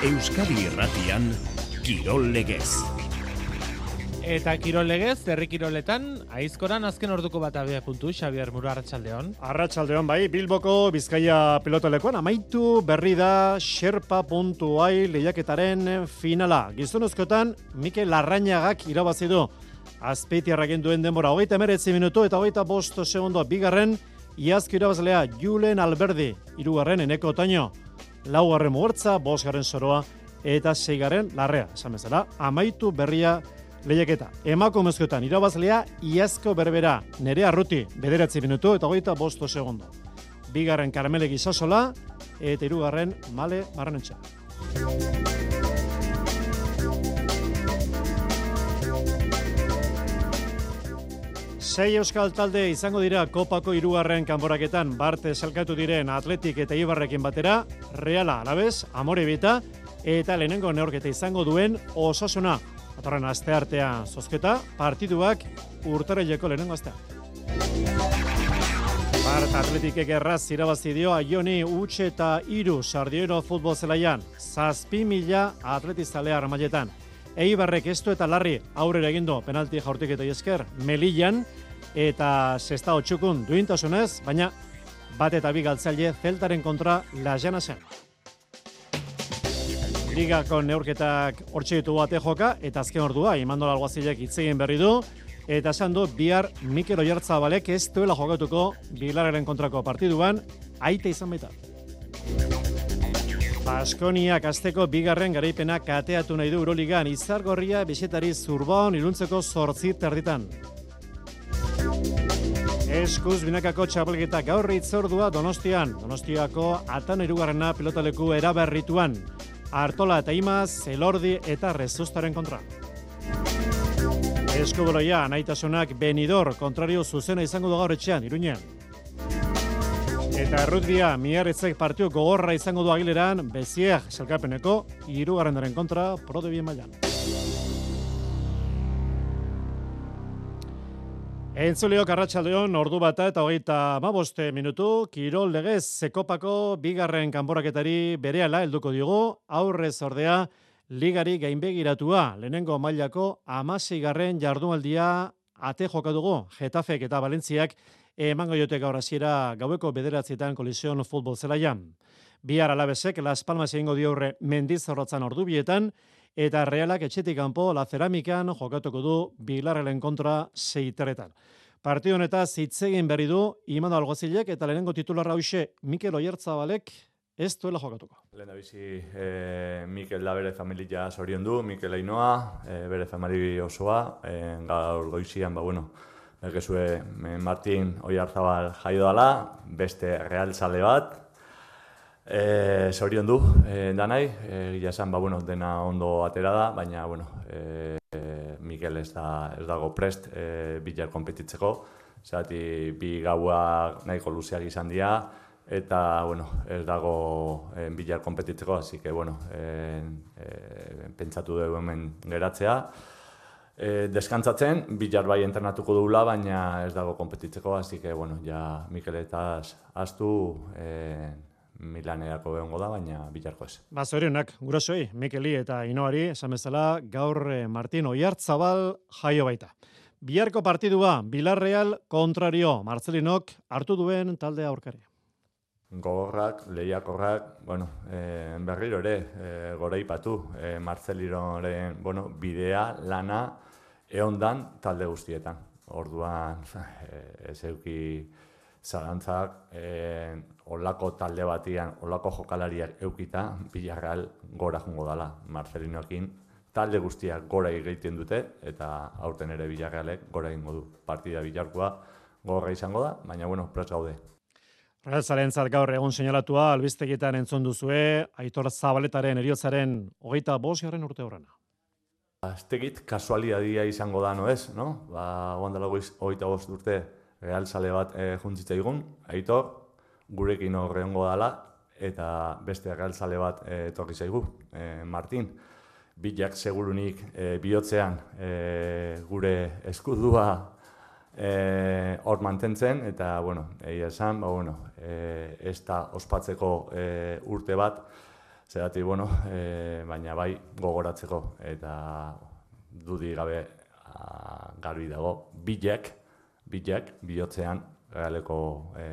Euskadi Irratian Kirol Legez. Eta kirol legez, herri kiroletan, aizkoran azken orduko bat abia puntu, Xabier Muro, Arratxaldeon. Arratxaldeon, bai, Bilboko Bizkaia pilotalekoan, amaitu berri da Sherpa.ai lehiaketaren finala. Gizonozkotan, Mikel Larrañagak irabazi du. Azpeitiarraken duen denbora, hogeita emeretzi minutu eta hogeita bost segundo bigarren, iazki irabazlea Julen Alberdi, irugarren eneko otaino. Laugarren mugertza, bosgarren soroa, eta seigarren larrea, esan bezala, amaitu berria lehiaketa. Emako mezkoetan irabazlea iazko berbera nere arruti bederatzi minutu eta goita bosto segundo. Bigarren karamele gizasola eta irugarren male marranentxa. Sei euskal talde izango dira kopako irugarren kanboraketan Barte salkatu diren atletik eta ibarrekin batera, reala alabez, amore bita, eta lehenengo neorketa izango duen osasuna. Atorren aste artea zozketa, partiduak urtareleko lehenengo astea. Bart atletikek erraz irabazi dio Aioni utxe eta iru sardiero futbol zelaian, zazpi mila atletizalea armailetan. Eibarrek estu eta larri aurrera egindu penalti jaurtik eta esker Melillan eta sesta otxukun duintasunez, baina bat eta bi galtzaile zeltaren kontra lajana zen. Ligako neurketak hortxe ditu bate joka, eta azken ordua, imandola alguazilek itzegin berri du, eta esan du bihar Mikel Oiartzabalek ez duela jokatuko Bilararen kontrako partiduan, aite izan baita. Baskoniak azteko bigarren garaipena kateatu nahi du Euroligan, izargorria bisetari zurbaon iruntzeko zortzi terditan. Eskuz binakako txapelketa gaur itzordua Donostian. Donostiako atan irugarrena pilotaleku eraberrituan. Artola eta Imaz, Elordi eta Rezustaren kontra. Eskuboloia, naitasunak Benidor, kontrario zuzena izango da gaur etxean, Iruñean. Eta rutbia, miarritzek partio gogorra izango du agileran, beziek selkapeneko, irugarrendaren kontra, prode bien mailan. Entzuleo Karratxaldeon, ordu bata eta hogeita maboste minutu, Kirol legez Zekopako bigarren kanboraketari berehala helduko diogu, aurrez ordea ligari gainbegiratua, lehenengo mailako amasigarren jardunaldia ate joka Getafek eta Valentziak emango jote gaur hasiera gaueko bederatzietan kolizion futbol zelaian. Bihar alabesek Las Palmas egingo diurre mendizorrotzan ordu bietan, eta realak etxetik kanpo la ceramikan jokatuko du Bilarrelen kontra seiteretan. Partio honetaz hitz egin berri du Imano Alguazilek eta lehenengo titularra hoxe Mikel Oiertzabalek ez duela jokatuko. Lehen bizi e, Mikel da bere familia sorion du, Mikel Ainoa, e, bere familia osoa, e, gaur goizian, ba bueno, Berkezue Martin Oiarzabal jaio dala, beste realzale bat, E, Zorion du, e, danai, gila esan, ba, bueno, dena ondo atera da, baina, bueno, e, Mikel ez, da, ez dago prest e, bilar kompetitzeko, zati bi gaua nahiko luzeak izan dira, eta, bueno, ez dago e, bilar kompetitzeko, hasi que, bueno, e, e, pentsatu dugu hemen geratzea, e, deskantzatzen, bilar bai entrenatuko dugula, baina ez dago kompetitzeko, hasi que, bueno, ja Mikel eta astu, e, Milanerako behongo da, baina bilarko ez. Ba, zorionak, gurasoi, Mikeli eta Inoari, esan bezala, gaur eh, Martin Oiartzabal jaio baita. Biharko partidua, Bilarreal kontrario, Marcelinok hartu duen talde aurkari. Gogorrak, lehiakorrak, bueno, e, berriro ere, e, gora ipatu, e, Marcelinoren, bueno, bidea, lana, eondan talde guztietan. Orduan, e, ez euki zalantzak, e, olako talde batian, olako jokalariak eukita, bilarreal gora jungo dala, Marcelinoekin, talde guztiak gora egiten dute, eta aurten ere bilarrealek gora egingo du. Partida bilarkoa gogorra izango da, baina bueno, prez gaude. Real Zalentzat gaur egun seinalatua, albistegietan entzun duzue, Aitor Zabaletaren eriotzaren hogeita bosgarren urte horrena. Aztegit, kasualidadia izango da, no ez, no? Ba, oan dela hogeita bost urte Real Zale bat e, juntzitza igun, Aitor, gurekin horrengo dala, eta beste agaltzale bat e, etorri zaigu, e, Martin. Bilak segurunik e, bihotzean e, gure eskudua e, hor mantentzen, eta, bueno, egia esan, ba, bueno, e, ez da ospatzeko e, urte bat, Zerati, bueno, e, baina bai gogoratzeko eta dudi gabe a, garbi dago, bilek, bilek, bihotzean, realeko e,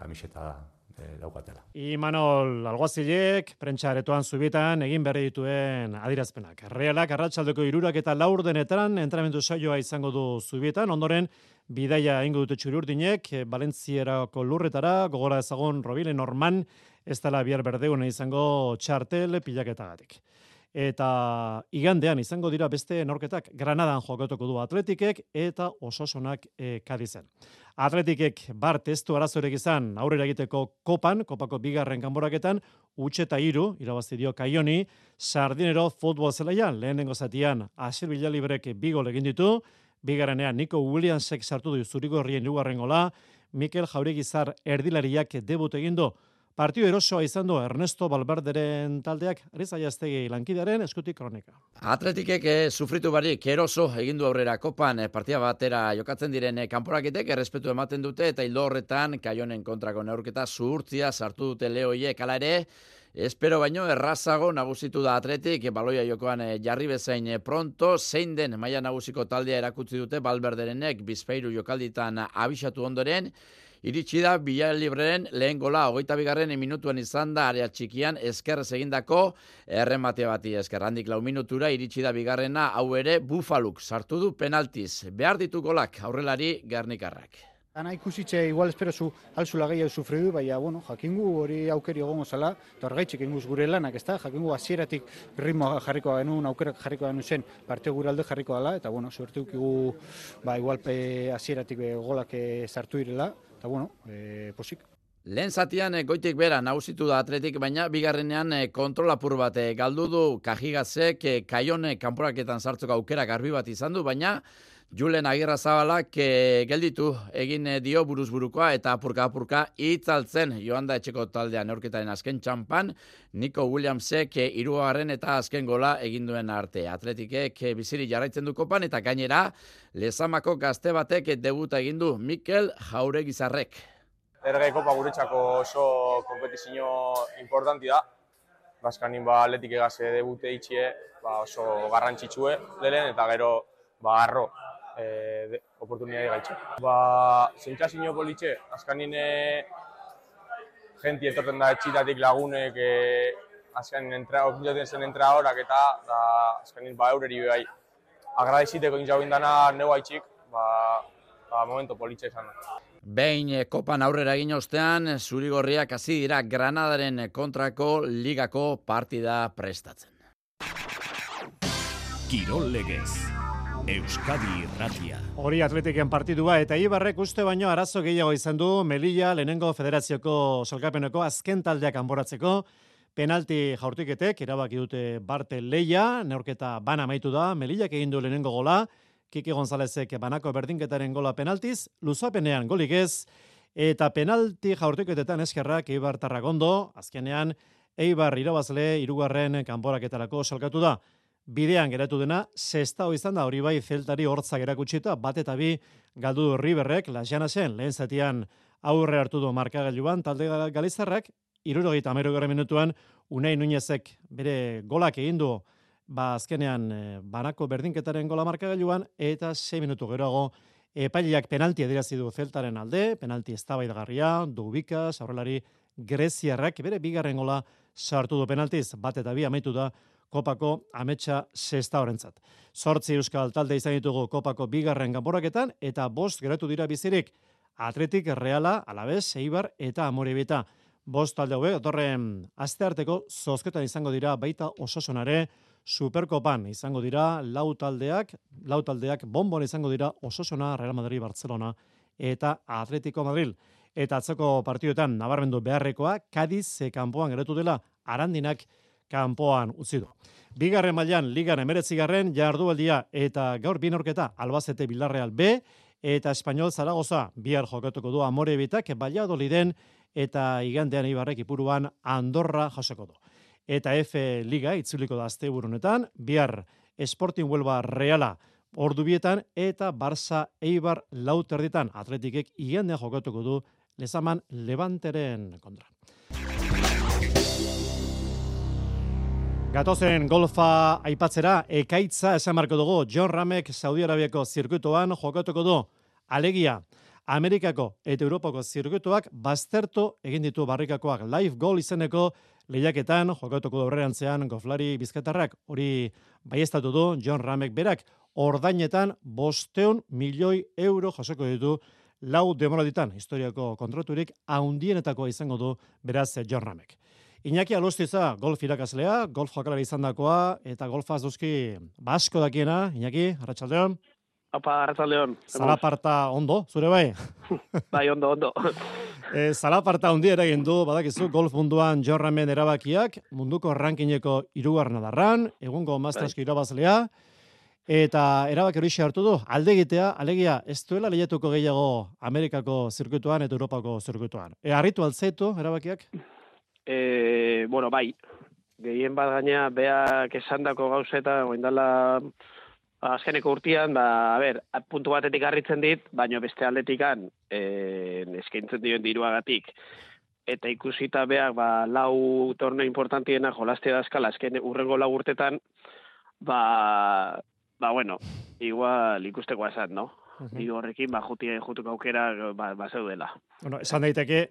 kamiseta e, daukatela. Imanol Alguazilek, prentsa aretoan zubietan, egin berri dituen adirazpenak. Realak, arratsaldeko irurak eta laur denetan, entramentu saioa izango du zubietan, ondoren, bidaia ingo dute txururdinek, Valentzierako lurretara, gogora ezagun Robile Norman, ez dela bihar berdeuna izango txartel pilaketagatik eta igandean izango dira beste norketak Granadan jokatuko du Atletikek eta Ososonak e, Kadizen. Atletikek bar testu arazorek izan aurrera egiteko kopan, kopako bigarren kanboraketan, utxe eta iru, irabazi dio kaioni, sardinero futbol zelaian, lehenengo zatian, asir bilalibrek bigol egin ditu, bigarrenean Nico Williamsek sartu du zuriko lugarren gola, Mikel Jauregizar erdilariak debut egin du, Partio erosoa izan du Ernesto Balberderen taldeak, Ariza Jaztegi lankidearen eskutik kronika. Atletikek eh, sufritu barik eroso egindu aurrera kopan eh, partia batera jokatzen diren eh, kanporaketek errespetu ematen dute eta hildo horretan kaionen kontrako neurketa zuhurtzia sartu dute lehoiek ala ere, Espero baino errazago nagusitu da atletik, baloia jokoan eh, jarri bezain eh, pronto, zein den maia nagusiko taldea erakutsi dute balberderenek bizpeiru jokalditan abisatu ondoren, Iritsi da Libreren lehen gola hogeita bigarren minutuan izan da area txikian eskerrez egindako erremate bati esker. Handik lau minutura iritsi da bigarrena hau ere Bufaluk sartu du penaltiz. Behar ditu golak aurrelari garnikarrak. Ana ikusitxe igual espero zu alzula gehiago sufridu, baina, bueno, jakingu hori aukeri egongo zala, eta horregaitxik inguz gure lanak, ez da, jakingu hasieratik ritmo jarriko genuen, aukerak jarriko genuen zen, parte gure alde jarriko dela, eta, bueno, suerte ba, igual hasieratik golak sartu irela, eta bueno, e, posik. Lehen zatian eh, goitik bera nausitu da atletik, baina bigarrenean e, kontrolapur bat galdu du kajigazek kaione kanporaketan sartzeko aukera garbi bat izan du, baina Julen Agirra Zabalak e, gelditu egin dio buruzburukoa eta apurka-apurka itzaltzen joan da etxeko taldean neurketaren azken txampan, Nico Williamsek e, iruaren eta azken gola egin arte. Atletikek e, biziri jarraitzen du kopan eta gainera lezamako gazte batek debuta egin du Mikel Jauregizarrek. Ergai kopa guretzako oso kompetizio importanti da. Baskanin ba atletik egase debute itxie ba oso garrantzitsue lehen eta gero ba arro e, de, oportunidade gaitxe. Ba, zentsa zinio politxe, azkanin jenti etorten da etxitatik lagunek e, azkanin entra, okintzen zen entra horak eta da, azkanin ba eureri bai agradeziteko intzau indana neu haitxik, ba, ba, momento politxe izan da. Behin eh, kopan aurrera egin ostean, zurigorriak hasi dira Granadaren kontrako ligako partida prestatzen. Kirol legez. Euskadi Irratia. Hori atletiken partidua eta Ibarrek uste baino arazo gehiago izan du Melilla lehenengo federazioko salkapeneko azken taldeak anboratzeko penalti jaurtiketek erabaki dute Barte Leia, neurketa bana amaitu da, Melillak egin du lehenengo gola, Kiki Gonzalezek banako berdinketaren gola penaltiz, luzapenean golik ez, eta penalti jaurtiketetan eskerrak Eibar Tarragondo, azkenean Eibar irabazle irugarren kanporaketarako salkatu da bidean geratu dena, sexta izan da hori bai zeltari hortzak erakutsita, bat eta bi galdu du Riverrek, lasjana zen, lehen zatian aurre hartu du markagailuan, talde galizarrak, amero gara minutuan, unai nuñezek bere golak egin du, ba azkenean eh, banako berdinketaren gola markagailuan, eta 6 minutu geroago, epailiak penalti edirazi du zeltaren alde, penalti eztabaidagarria, dubikas, aurrelari greziarrak, bere bigarren gola sartu du penaltiz, bat eta bi amaitu da, kopako ametsa sexta horrentzat. Zortzi euskal talde izan ditugu kopako bigarren ganboraketan eta bost geratu dira bizirik atletik reala, alabez, eibar eta amorebita. Bost talde hauek, otorren astearteko zozketan izango dira baita ososonare superkopan izango dira lau taldeak, lau taldeak bonbon izango dira ososona Real Madrid Barcelona eta Atletico Madrid. Eta atzeko partioetan nabarmendu beharrekoa, Kadiz kanpoan geratu dela arandinak kanpoan utzi du. Bigarren mailan ligan emeretzigarren jardualdia eta gaur binorketa albazete bilarreal B eta Espainol Zaragoza bihar jokatuko du amore bitak Valladoliden eta igandean ibarrek ipuruan Andorra jasoko du. Eta F Liga itzuliko da azte burunetan, bihar Sporting Huelva Reala ordubietan eta Barça Eibar lauterditan atletikek igandean jokatuko du lezaman Levanteren kontra. Gatozen golfa aipatzera, ekaitza esan marko dugu, John Ramek Saudi Arabiako zirkuitoan jokatuko du. Alegia, Amerikako eta Europako zirkuituak baztertu egin ditu barrikakoak. Live goal izeneko lehiaketan jokatuko du aurrerantzean goflari bizketarrak hori baiestatu du John Ramek berak. Ordainetan bosteun milioi euro jasoko ditu lau demoraditan historiako kontraturik haundienetakoa izango du beraz John Ramek. Iñaki Alustiza, golf irakaslea, golf jokalari izandakoa eta golfaz duzki basko dakiena, Iñaki, arratsaldeon. Apa, arratsaldeon. Zalaparta ondo, zure bai? bai, ondo, ondo. E, zalaparta ondi ere egin du, badakizu, golf munduan jorramen erabakiak, munduko rankingeko irugarna darran, egungo masterski bai. irabazlea, eta erabaki hori hartu du, alde egitea, alegia, ez duela lehiatuko gehiago Amerikako zirkuituan eta Europako zirkuituan. E, harritu altzeitu erabakiak? E, bueno, bai, gehien bat gaina beak esandako gauzeta, oindala azkeneko urtean, ba, a ber, puntu batetik harritzen dit, baino beste aldetikan e, eskaintzen dioen diruagatik. Eta ikusita beak, ba, lau torneo importantiena jolazte dazkala, azken urrengo lau urtetan, ba, ba, bueno, igual ikusteko esan, no? -huh. horrekin, ba, jutien jutuk aukera, ba, ba zeudela. Bueno, esan daiteke,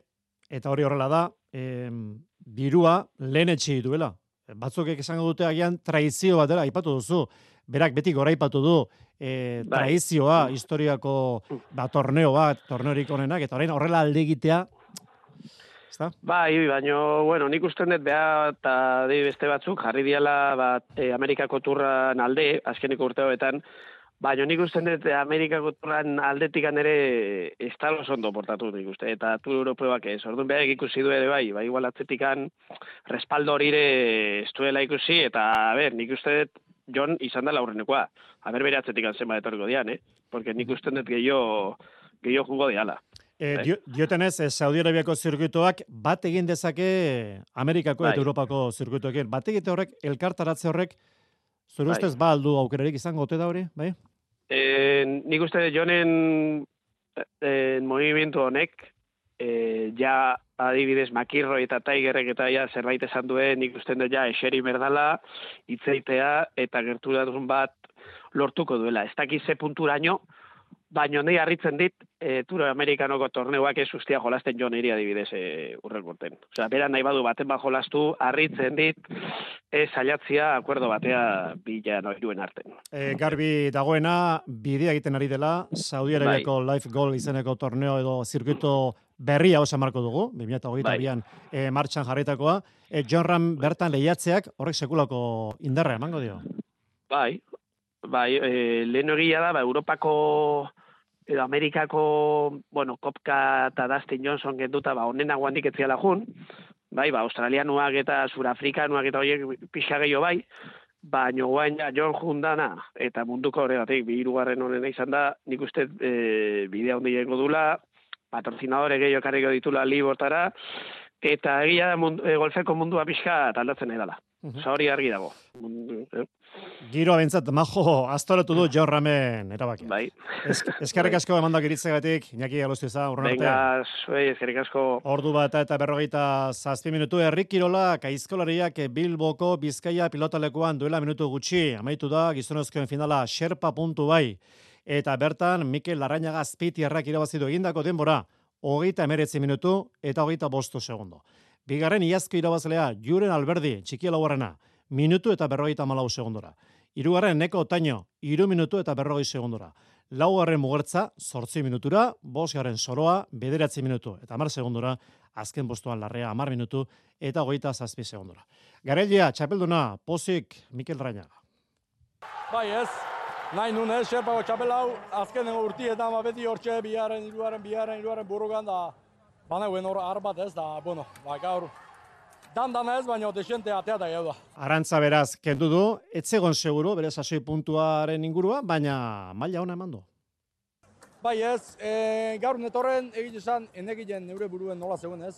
eta hori horrela da, eh, birua lehen etxi duela. Batzuk esango dute agian traizio bat dela, aipatu duzu. Berak beti goraipatu du e, traizioa, historiako ba, torneo bat, torneorik onenak, eta orain horrela alde egitea, Ba, Bai, baina, bueno, nik uste dut beha eta beste batzuk jarri diala bat, e, Amerikako turran alde, azkeniko urteoetan, Baina nik uste dut Amerikako turran aldetik ere estalo ondo portatu nik uste, eta tur europeoak ez. Orduan behar ikusi du ere bai, bai igual atzetikan respaldo horire estuela ikusi, eta a ber, nik uste dut John izan da laurrenekoa. A ber, bere atzetikan zenba etorriko dian, eh? Porque nik uste dut gehiago, gehiago jugo diala. E, bai. diotenez, eh, Saudi Arabiako zirkuitoak bat egin dezake Amerikako bai. eta Europako zirkuitoekin. Bat egite horrek, elkartaratze horrek, zure bai. ustez ba aldu aukerarik izango ote da hori, bai? Eh, nik uste jonen eh, movimiento honek, eh, ja adibidez makirro eta taigerrek eta ja zerbait esan duen, nik uste dut ja eseri merdala, itzeitea eta gerturatun bat lortuko duela. Ez dakiz ze punturaino, baino nahi harritzen dit, e, Turo Amerikanoko torneuak ez ustia jolasten jo niri adibidez e, urren gorten. Osea, bera nahi badu baten bat jolastu, harritzen dit, ez saiatzia akuerdo batea bila noiruen arten. E, garbi dagoena, bidea egiten ari dela, Saudi Arabiako bai. Life Goal izeneko torneo edo zirkuito berria osa marko dugu, 2008 bai. e, martxan jarritakoa. E, John Ram bertan lehiatzeak horrek sekulako indarra emango dio? Bai, bai, e, lehen da, ba, Europako edo Amerikako, bueno, Kopka eta Dustin Johnson genduta, ba, onena guandik etziala jun, bai, ba, australianuak eta surafrikanuak eta horiek pixa gehiago bai, baina guain ja, John Jundana eta munduko horregatik, bi irugarren honena izan da, nik uste e, bidea hondi jengo dula, patrocinadore gehiago karriko ditula libortara, eta egia da e, golfeko mundua pixka taldatzen edala. Uh -huh. hori argi dago. Eh? Giro abentzat, majo, astoratu du jorramen, erabaki. Bai. eskerrik asko emandak iritzegatik, inaki aluztiza, urren arte. Venga, zuei, eskerrik asko. Ordu bat eta berrogeita zazpi minutu, Errik Kirola, kaizkolariak Bilboko Bizkaia pilotalekuan duela minutu gutxi, amaitu da, gizonozkoen finala, xerpa puntu bai. Eta bertan, Mikel Larrañaga azpiti errak irabazidu egindako denbora, hogeita emeretzi minutu eta hogeita bostu segundo. Bigarren iazko irabazlea, Juren Alberdi, txiki lauarrena, minutu eta berrogeita malau segundora. Hirugarren neko otaino, iru minutu eta berrogei segundora. Laugarren mugertza, sortzi minutura, bosgarren soroa, bederatzi minutu eta amar segundora, azken bostuan larrea amar minutu eta goita zazpi segundora. Garelia, txapelduna, pozik, Mikel Rainaga. Bai ez, nahi nun ez, xerpako txapelau, azken urtietan, ba, beti hortxe, biaren, iruaren, biaren, iruaren burugan da, Bana guen hor arbat ez, da, bueno, ba, gaur, dan dana ez, baina desente atea da gau da. Arantza beraz, kendu du, etzegon seguro, bere sasoi puntuaren ingurua, baina maila hona eman du. Bai ez, e, gaur netorren egin izan, enegilen neure buruen nola zegoen ez.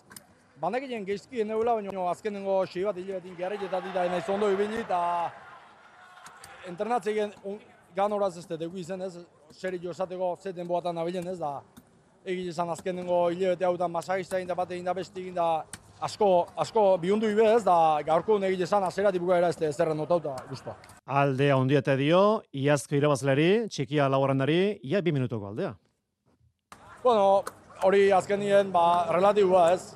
Banegilen geizki neula, baina azkenengo xei bat hilebetin gerretetatik da, nahiz ondo ibili, eta internatzegen gan horaz ez dugu izan ez, seri jo esateko zeten boatan nabilen ez, da egin izan azkenengo hilabete hau da masagista egin da bat egin da beste egin da asko, asko bihundu ibez, da gaurko negile zan azeratik bukaera ez zerren notauta guzpa. Aldea hundiete dio, iazko irabazleri, txikia laborandari, ia bi minutuko aldea. Bueno, hori azken nien, ba, relatibua ez.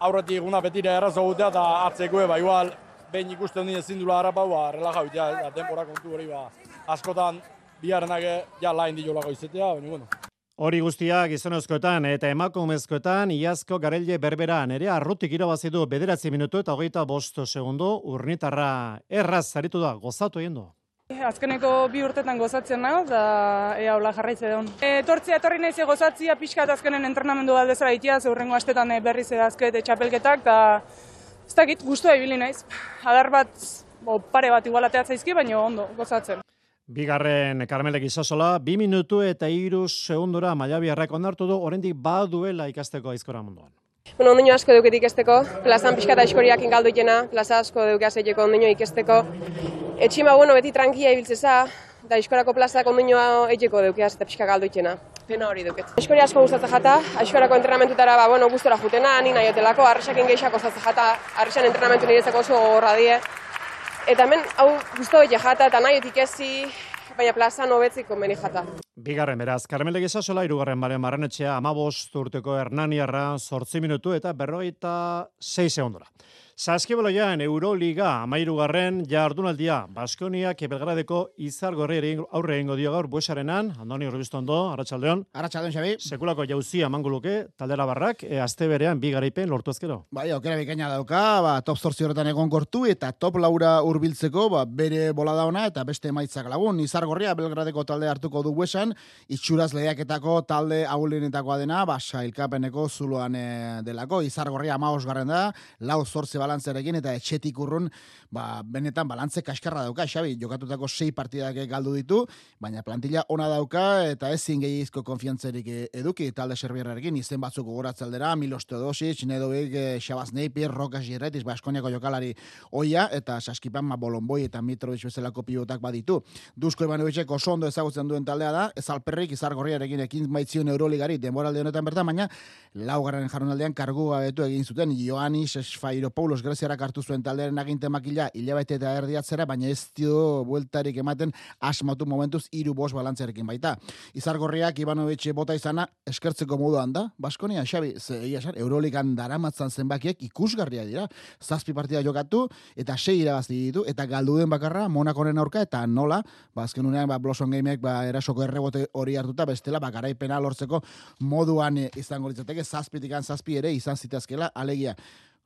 Aurretik eguna betire errazo gutea eta atzekoe, ba, igual, behin ikusten nien zindula harrapau, ba, relaja bitea, ez, da, tempora kontu hori, ba, askotan, biharrenak ja lain di jolako izetea, baina, bueno. Hori guztia gizonezkoetan eta emakumezkoetan iazko garelje berberan ere arrutik irabazi du bederatzi minutu eta hogeita bost segundo urnitarra erraz zaritu da gozatu egin du. Azkeneko bi urtetan gozatzen nago, da ea hola jarraitze duen. E, tortzia etorri nahi gozatzia pixka eta azkenen entrenamendu aldezara itia, zeurrengo astetan berriz edazket txapelketak, da ez dakit, guztua ibili naiz. Adar bat, bo, pare bat igualateatzaizki, baina ondo, gozatzen. Bigarren Carmelek izasola, bi minutu eta iru segundura maiabiarrak onartu du, oraindik baduela ikasteko aizkora munduan. Bueno, ondino asko duket ikesteko, plazan pixka eta eskoriak ingaldu jena, plaza asko duke azeieko ondino ikesteko. Etxima, bueno, beti tranquia ibiltzeza, da eskorako plazak ondino egeko duke eta pixka galdu jena. Pena hori duket. Eskoria asko gustatzen jata, eskorako entrenamentutara, ba, bueno, gustora jutena, ni nahi otelako, arresakin gehiago gustatzen jata, arresan entrenamentu niretzako oso gogorra die. Eta hemen, hau guztu hori jata eta nahi otik ezi, baina plaza nobetzik konbeni jata. Bigarren beraz, Carmele Gizasola, irugarren baren barrenetxea, amabost urteko Hernaniarra, sortzi minutu eta berrogeita sei segundura. Saskiboloian Euroliga amairugarren jardunaldia Baskoniak Belgradeko izar gorri aurre egingo dio gaur buesarenan, Andoni Urbistondo, Arratsaldeon. Arratsaldeon Xabi. Sekulako jauzia manguluke taldera barrak, e, aste berean bi garaipen lortu ezkero. Bai, aukera bikaina dauka, ba, top 8 horretan egon kortu eta top laura hurbiltzeko, ba, bere bolada ona eta beste emaitzak lagun. Izar gorria Belgradeko talde hartuko du buesan, itxuraz lehiaketako talde ahulenetakoa dena, ba, sailkapeneko zuloan e, delako. Izar gorria 15 garren da, lau zortze balantzerekin eta etxetik urrun ba, benetan balantze kaskarra dauka, Xabi, jokatutako sei partidak galdu ditu, baina plantilla ona dauka eta ezin gehiizko konfiantzerik eduki talde serbierrarekin izen batzuk gogoratzaldera, Milos Teodosic, Nedovic, Xabaz Neipir, Rokas Jirretis, Baskoniako jokalari oia, eta Saskipan ma Bolonboi eta Mitrovic bezalako pivotak baditu. Dusko Ivanovicek oso ondo ezagutzen duen taldea da, ez alperrik izar gorriarekin ekin maitzion Euroligari denboralde honetan bertan, baina laugarren jarunaldean kargu gabetu egin zuten Ioannis Esfairopoulos Greziarak hartu zuen taldearen aginte makila hilabete eta erdiatzera, baina ez dio bueltarik ematen asmatu momentuz hiru bost balantzerekin baita. Izargorriak Ivanovic bota izana eskertzeko moduan da, Baskonia, Xabi, ze, esan, Euroligan daramatzan zenbakiek ikusgarria dira. Zazpi partida jokatu eta sei irabazi ditu eta galdu den bakarra Monakoren aurka eta nola, ba azken unean ba Blossom Gameek ba erasoko errebote hori hartuta bestela ba garaipena lortzeko moduan izango litzateke zazpitikan zazpi ere izan zitezkela alegia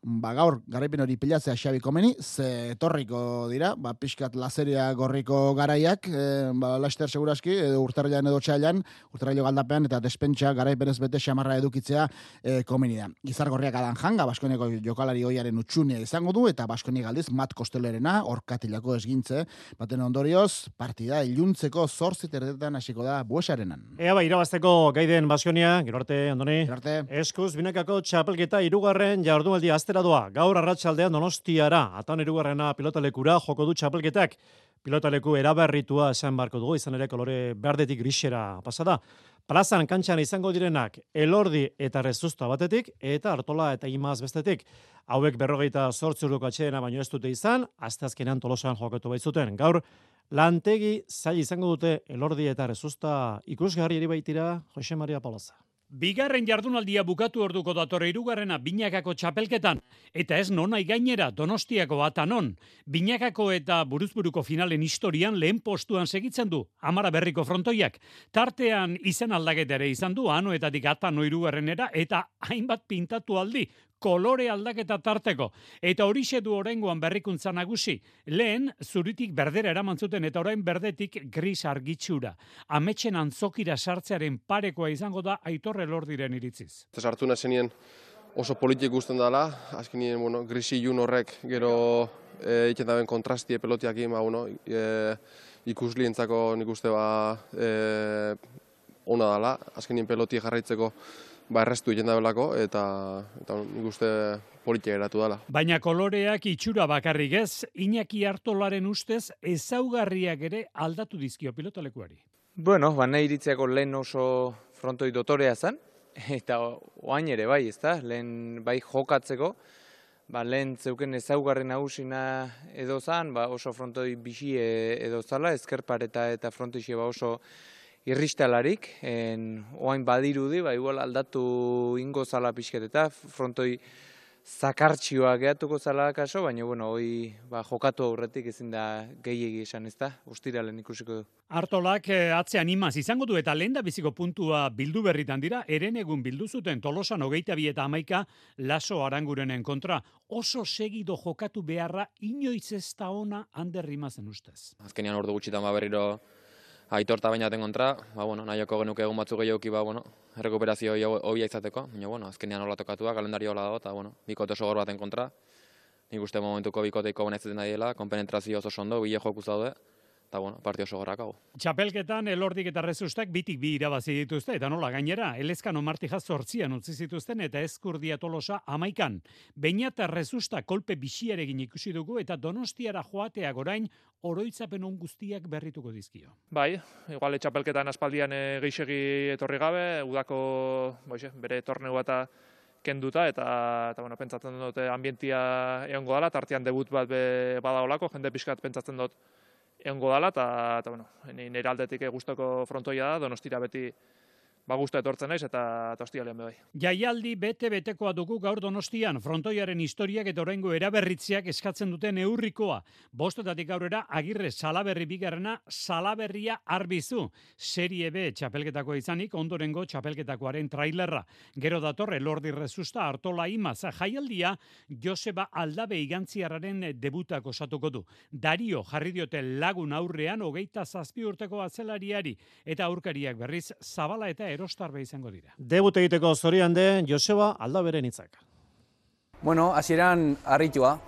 ba gaur garaipen hori pilatzea Xabi Komeni, ze etorriko dira, ba pixkat lazeria gorriko garaiak, e, ba Laster seguraski edo urtarrilan edo txailan, urtarrilo galdapean eta despentsa garaipenez bete xamarra edukitzea e, Komeni da. Gizar gorriak adan janga, Baskoneko jokalari hoiaren utxunia izango du eta Baskoni galdiz mat kostelerena orkatilako esgintze, baten ondorioz partida iluntzeko 8 terdetan hasiko da buesarenan. Ea ba irabazteko gaiden Baskonia, gero arte Andoni. Gero arte. Eskuz binakako txapelketa hirugarren jardunaldi astera doa. Gaur arratsaldean Donostiara, atan hirugarrena pilotalekura joko du txapelketak. Pilotaleku eraberritua esan barko dugu, izan ere kolore berdetik grisera pasada. Plazan kantxan izango direnak elordi eta rezusta batetik, eta hartola eta imaz bestetik. Hauek berrogeita sortzi urduko atxeena baino ez dute izan, azteazkenean tolosan jokatu baitzuten. Gaur, lantegi zail izango dute elordi eta rezusta ikusgarri eri baitira Jose Maria Poloza. Bigarren jardunaldia bukatu orduko datorre irugarrena binakako txapelketan, eta ez nonai gainera donostiako atanon. Binakako eta buruzburuko finalen historian lehen postuan segitzen du, amara berriko frontoiak. Tartean izen aldaketa ere izan du, anoetatik atano irugarrenera, eta hainbat pintatu aldi, kolore aldaketa tarteko. Eta hori du orengoan berrikuntza nagusi. Lehen, zuritik berdera eraman zuten eta orain berdetik gris argitsura. Ametxen antzokira sartzearen parekoa izango da aitorre lordiren iritziz. Sartu nazenien oso politik guztien dela, azkenien bueno, grisi jun horrek gero e, iken daben kontrastie pelotiak ima, bueno, e, ikuslientzako nik uste ba e, ona dela, azkenien peloti jarraitzeko ba errestu egiten da eta eta nik uste politia geratu dela. Baina koloreak itxura bakarrik ez, Iñaki Artolaren ustez ezaugarriak ere aldatu dizkio pilotalekuari. Bueno, ba nahi iritzeako lehen oso frontoi dotorea zen, eta oain ere bai, ezta? Lehen bai jokatzeko, ba, lehen zeuken ezaugarren nagusina edo zan, ba, oso frontoi bixi e, edo zala, ezkerpareta eta frontoixe ba oso irristalarik, en, oain badirudi, ba, igual aldatu ingo zala pixket eta frontoi zakartxioa gehatuko zala kaso, baina, bueno, hoi ba, jokatu aurretik ezin da gehiegi esan ez da, ustiralen ikusiko du. Artolak eh, atzean imaz izango du eta lehen da biziko puntua bildu berritan dira, eren egun bildu zuten tolosan hogeita bi eta amaika laso arangurenen kontra. Oso segido jokatu beharra inoiz ez da ona handerrimazen ustez. Azkenian ordu gutxitan ba berriro aitorta bainaten kontra, ba, bueno, nahioko genuke egun batzuk gehiagoki, ba, bueno, rekuperazio hobia izateko, baina, bueno, azkenean hola tokatua, kalendario hola dago, eta, bueno, bikote oso baten kontra, nik uste momentuko bikoteiko benetzen nahiela, konpenetrazio oso sondo, bile joku zaude, eta bueno, partio oso gorrak hau. Txapelketan elordik eta rezustak bitik bi irabazi dituzte, eta nola gainera, elezkano martija zortzian utzi zituzten eta eskurdia tolosa amaikan. Baina eta rezusta kolpe bixiaregin ikusi dugu eta donostiara joatea gorain oroitzapen on guztiak berrituko dizkio. Bai, igual txapelketan aspaldian e, geixegi etorri gabe, udako boixe, bere torneu eta kenduta eta eta bueno, pentsatzen dut ambientia egongo dela, tartean debut bat be badaolako, jende pixkat pentsatzen dut egongo dala, eta, bueno, nire aldetik gustoko frontoia da, donostira beti ba gustu etortzen naiz eta hostialean bai. Jaialdi bete betekoa dugu gaur Donostian frontoiaren historiak eta oraingo eraberritziak eskatzen duten neurrikoa. Bostetatik aurrera Agirre Salaberri bigarrena Salaberria Arbizu. Serie B txapelketakoa izanik ondorengo txapelketakoaren trailerra. Gero datorre Lordi Rezusta Artola Imaz jaialdia Joseba Aldabe igantziarraren debutak osatuko du. Dario jarri diote lagun aurrean hogeita zazpi urteko atzelariari eta aurkariak berriz zabala eta erostarbe izango dira. Debut egiteko zorian de Joseba Aldaberen hitzak. Bueno, hasieran harritua.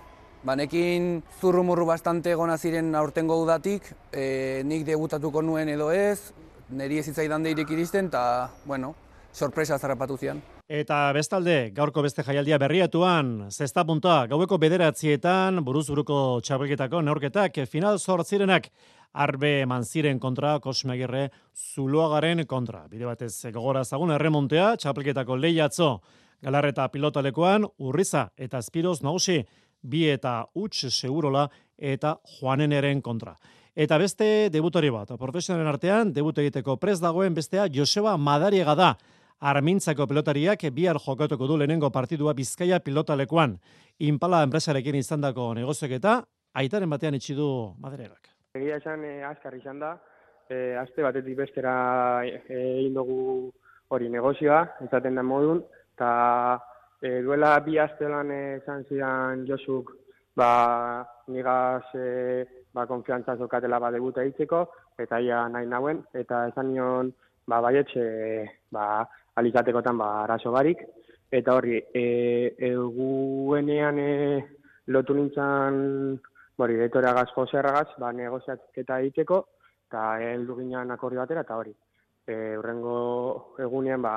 Banekin zurrumurru bastante gona ziren aurtengo udatik, e, nik debutatuko nuen edo ez, niri ez itzaidan deirik iristen, eta, bueno, sorpresa zarrapatu zian. Eta bestalde, gaurko beste jaialdia berriatuan, zesta punta, gaueko bederatzietan, buruz buruko txapelketako neurketak, final zortzirenak, arbe eman ziren kontra, kosmegirre, zuloagaren kontra. Bide batez, gogora zagun erremontea, txapelketako lehiatzo, galarreta pilotalekoan, urriza eta espiroz nagusi, bi eta huts segurola eta joaneneren kontra. Eta beste debutori bat, profesionalen artean, debut egiteko prez dagoen bestea Joseba Madariega da, armintzako pelotariak bihar jokatuko du lehenengo partidua Bizkaia pilotalekuan. Impala enpresarekin izandako negoziaketa, aitaren batean itxi du Madariegak. Egia esan e, azkar izan da, e, aste batetik bestera egin e, dugu hori negozioa, izaten da modun, eta e, duela bi aste lan esan zidan Josuk, ba, nigaz e, ba, konfiantza zokatela ba, debuta eitzeko, eta ia nahi nauen, eta esan nion, ba, baietxe, ba, alizatekotan ba arazo barik. Eta horri e, eguenean e, lotu nintzen hori detorea gaz joserragaz ba negoziaketa egiteko eta heldu ginean akordio batera eta hori e, urrengo egunean ba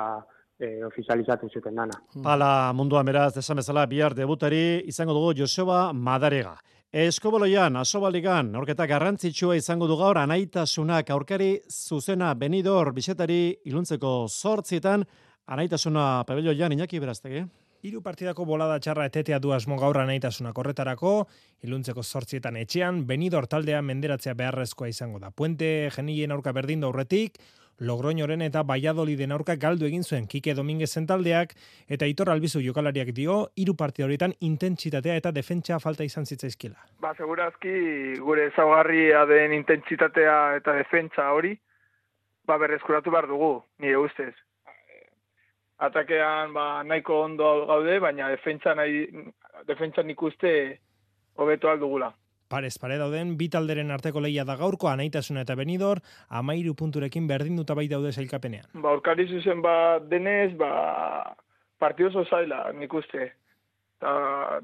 e, ofizializatu zuten dana. Pala munduan beraz, esan bezala, bihar debutari izango dugu Joseba Madarega. Eskoboloian, asobaligan, aurketa garrantzitsua izango du gaur, anaitasunak aurkari zuzena benidor bisetari iluntzeko sortzietan, anaitasuna pabelloian, inaki beraztegi. Hiru partidako bolada txarra etetea du asmo gaur anaitasunak horretarako, iluntzeko sortzietan etxean, benidor taldea menderatzea beharrezkoa izango da. Puente genilien aurka berdin aurretik, Logroñoren eta Valladoliden aurka galdu egin zuen Kike Dominguez taldeak eta Itor Albizu jokalariak dio hiru partida horietan intentsitatea eta defentsa falta izan zitzaizkiela. Ba, segurazki gure ezaugarria den intentsitatea eta defentsa hori ba berreskuratu behar dugu, nire ustez. Atakean ba nahiko ondo gaude, baina defentsa nahi defentsa ikuste hobeto aldugula parez pare dauden, bi talderen arteko lehia da gaurko, anaitasuna eta benidor, amairu punturekin berdin duta bai daude zailkapenean. Ba, orkari zuzen ba denez, ba, partidu oso zaila, nik uste. Ta,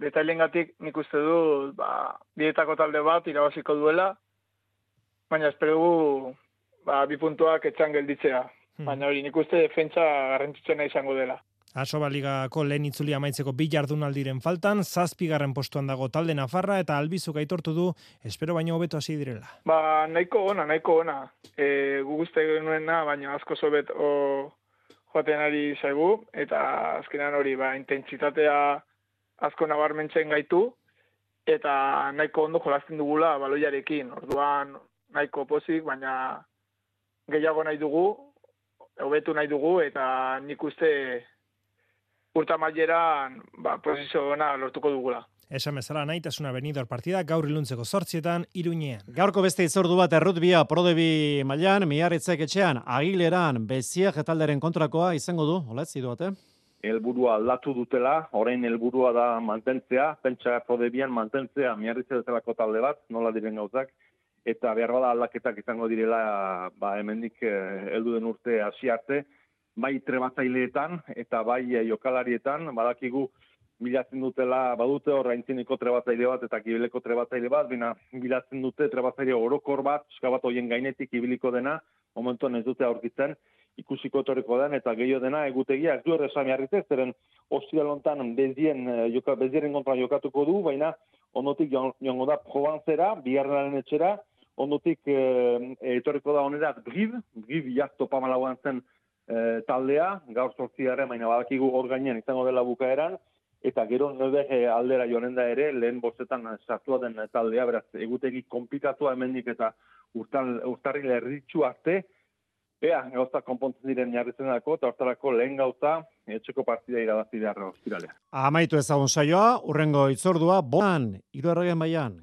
detailen gatik nik uste du, ba, dietako talde bat irabaziko duela, baina espero ba, bi puntuak etxan gelditzea. Hmm. Baina hori, nik uste defentsa garrantzitsena izango dela. Asoba ligako lehen itzuli amaitzeko bi jardunaldiren faltan, zazpigarren postuan dago talde Nafarra eta albizuk aitortu du, espero baino hobeto hasi direla. Ba, nahiko ona, nahiko ona. E, guguzte genuena, baina asko zobet o, joaten ari zaigu, eta azkenan hori, ba, intentsitatea asko nabarmentzen gaitu, eta nahiko ondo jolasten dugula baloiarekin. Orduan nahiko pozik, baina gehiago nahi dugu, hobetu nahi dugu, eta nik uste urta maileran ba, posizio ona lortuko dugula. Esan bezala nahitasuna benidor partida gaur iluntzeko sortzietan iruñean. Gaurko beste itzordu bat errutbia prodebi mailan, miarritzek etxean, agileran, beziak etalderen kontrakoa izango du, hola ez bate? helburua aldatu dutela, orain helburua da mantentzea, pentsa prodebian mantentzea, miarritze dut talde bat, nola diren gauzak, eta behar bada aldaketak izango direla, ba, hemendik eh, heldu den urte hasi arte, bai trebatzaileetan eta bai eh, jokalarietan, badakigu bilatzen dutela, badute hor aintziniko trebatzaile bat eta kibileko trebatzaile bat, bina bilatzen dute trebatzaile orokor bat, eskabat hoien gainetik ibiliko dena, momentuan ez dute aurkitzen, ikusiko etorriko den eta gehiago dena egutegia ez du erresan jarritez, zeren ostialontan bezien, eh, joka, bezieren kontra jokatuko du, baina ondotik joango da Provenzera, bigarrenaren etxera, ondotik e, etorriko da honera Briv, Briv jak topa malauan zen e, taldea, gaur sortziare, baina badakigu hor gainean izango dela bukaeran, eta gero nebe aldera joanen da ere, lehen bostetan sartua den taldea, beraz, egutegi komplikatu hemendik eta urtarri urtarri arte, Ea, gauza konpontzen diren jarritzen dako, eta hortarako lehen gauza, etxeko partida irabazi beharra ostiralea. Amaitu ezagun saioa, urrengo itzordua, bonan, iru errogen baian,